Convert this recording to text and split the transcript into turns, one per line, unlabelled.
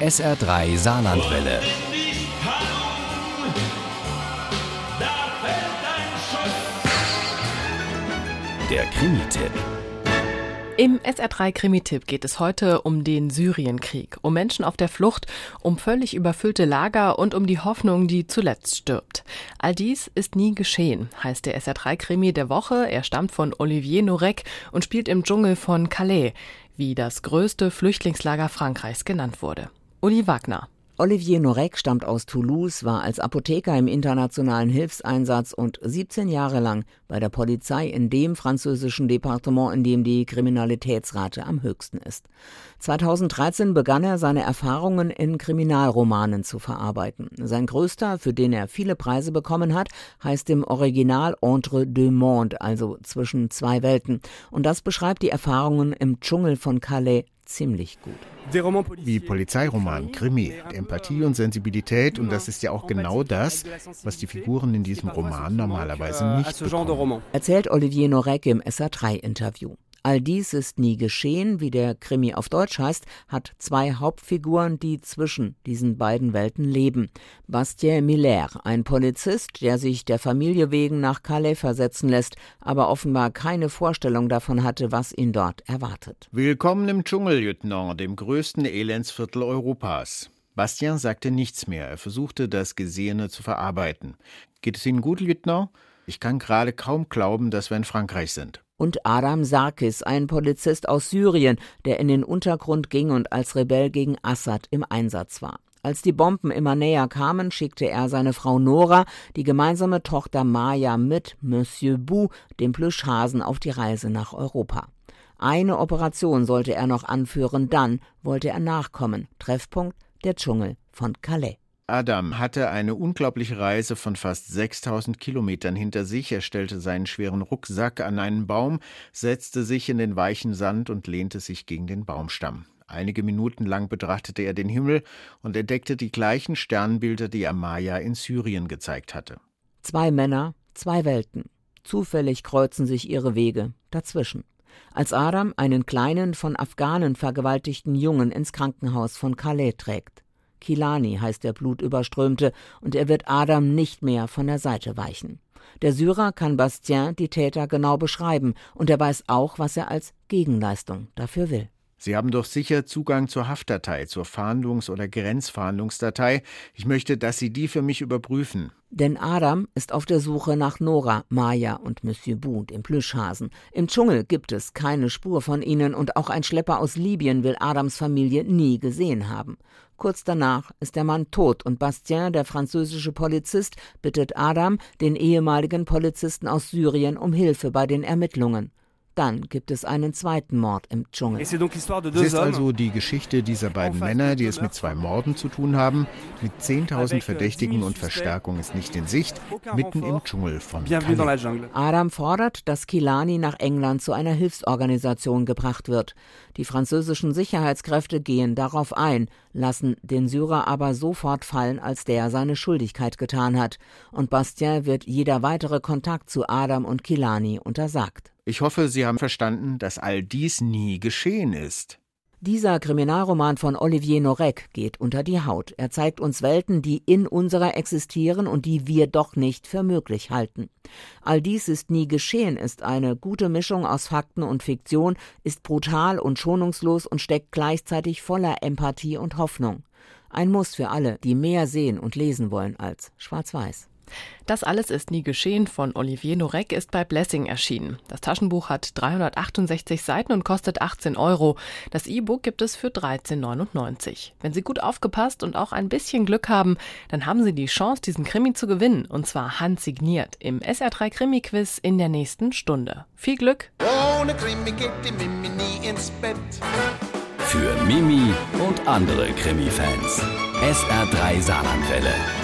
SR3 Saarlandwelle. Der Krimi-Tipp.
Im SR3 Krimi-Tipp geht es heute um den Syrienkrieg, um Menschen auf der Flucht, um völlig überfüllte Lager und um die Hoffnung, die zuletzt stirbt. All dies ist nie geschehen, heißt der SR3-Krimi der Woche. Er stammt von Olivier Norek und spielt im Dschungel von Calais, wie das größte Flüchtlingslager Frankreichs genannt wurde. Uli Wagner.
Olivier Norek stammt aus Toulouse, war als Apotheker im internationalen Hilfseinsatz und 17 Jahre lang bei der Polizei in dem französischen Departement, in dem die Kriminalitätsrate am höchsten ist. 2013 begann er seine Erfahrungen in Kriminalromanen zu verarbeiten. Sein größter, für den er viele Preise bekommen hat, heißt im Original Entre deux mondes, also zwischen zwei Welten. Und das beschreibt die Erfahrungen im Dschungel von Calais ziemlich gut.
Wie Polizeiroman, Krimi, Empathie und Sensibilität und das ist ja auch genau das, was die Figuren in diesem Roman normalerweise
euh,
nicht bekommen.
Erzählt Olivier Norek im SA3-Interview. All dies ist nie geschehen, wie der Krimi auf Deutsch heißt, hat zwei Hauptfiguren, die zwischen diesen beiden Welten leben. Bastien Miller, ein Polizist, der sich der Familie wegen nach Calais versetzen lässt, aber offenbar keine Vorstellung davon hatte, was ihn dort erwartet.
Willkommen im Dschungel, Lieutenant, dem größten Elendsviertel Europas. Bastien sagte nichts mehr. Er versuchte, das Gesehene zu verarbeiten. Geht es Ihnen gut, Lieutenant? Ich kann gerade kaum glauben, dass wir in Frankreich sind
und Adam Sarkis, ein Polizist aus Syrien, der in den Untergrund ging und als Rebell gegen Assad im Einsatz war. Als die Bomben immer näher kamen, schickte er seine Frau Nora, die gemeinsame Tochter Maya mit Monsieur Bou, dem Plüschhasen, auf die Reise nach Europa. Eine Operation sollte er noch anführen, dann wollte er nachkommen. Treffpunkt der Dschungel von Calais.
Adam hatte eine unglaubliche Reise von fast 6000 Kilometern hinter sich. Er stellte seinen schweren Rucksack an einen Baum, setzte sich in den weichen Sand und lehnte sich gegen den Baumstamm. Einige Minuten lang betrachtete er den Himmel und entdeckte die gleichen Sternbilder, die Amaya in Syrien gezeigt hatte.
Zwei Männer, zwei Welten. Zufällig kreuzen sich ihre Wege dazwischen. Als Adam einen kleinen, von Afghanen vergewaltigten Jungen ins Krankenhaus von Calais trägt. Kilani heißt der Blutüberströmte, und er wird Adam nicht mehr von der Seite weichen. Der Syrer kann Bastien die Täter genau beschreiben, und er weiß auch, was er als Gegenleistung dafür will.
Sie haben doch sicher Zugang zur Haftdatei, zur Fahndungs- oder Grenzfahndungsdatei. Ich möchte, dass Sie die für mich überprüfen.
Denn Adam ist auf der Suche nach Nora, Maya und Monsieur Bou, dem Plüschhasen. Im Dschungel gibt es keine Spur von ihnen und auch ein Schlepper aus Libyen will Adams Familie nie gesehen haben. Kurz danach ist der Mann tot und Bastien, der französische Polizist, bittet Adam, den ehemaligen Polizisten aus Syrien, um Hilfe bei den Ermittlungen. Dann gibt es einen zweiten Mord im Dschungel.
Es ist also die Geschichte dieser beiden Männer, die es mit zwei Morden zu tun haben. Mit 10.000 Verdächtigen und Verstärkung ist nicht in Sicht, mitten im Dschungel von Calais.
Adam fordert, dass Kilani nach England zu einer Hilfsorganisation gebracht wird. Die französischen Sicherheitskräfte gehen darauf ein, lassen den Syrer aber sofort fallen, als der seine Schuldigkeit getan hat. Und Bastien wird jeder weitere Kontakt zu Adam und Kilani untersagt.
Ich hoffe, Sie haben verstanden, dass all dies nie geschehen ist.
Dieser Kriminalroman von Olivier Norek geht unter die Haut. Er zeigt uns Welten, die in unserer existieren und die wir doch nicht für möglich halten. All dies ist nie geschehen, ist eine gute Mischung aus Fakten und Fiktion, ist brutal und schonungslos und steckt gleichzeitig voller Empathie und Hoffnung. Ein Muss für alle, die mehr sehen und lesen wollen als schwarz-weiß.
Das alles ist nie geschehen von Olivier Norek ist bei Blessing erschienen. Das Taschenbuch hat 368 Seiten und kostet 18 Euro. Das E-Book gibt es für 13,99. Wenn Sie gut aufgepasst und auch ein bisschen Glück haben, dann haben Sie die Chance, diesen Krimi zu gewinnen. Und zwar handsigniert im SR3 Krimi-Quiz in der nächsten Stunde. Viel Glück! Ohne Krimi geht die Mimi nie ins
Bett. Für Mimi und andere Krimi-Fans. SR3 Saarlandwelle.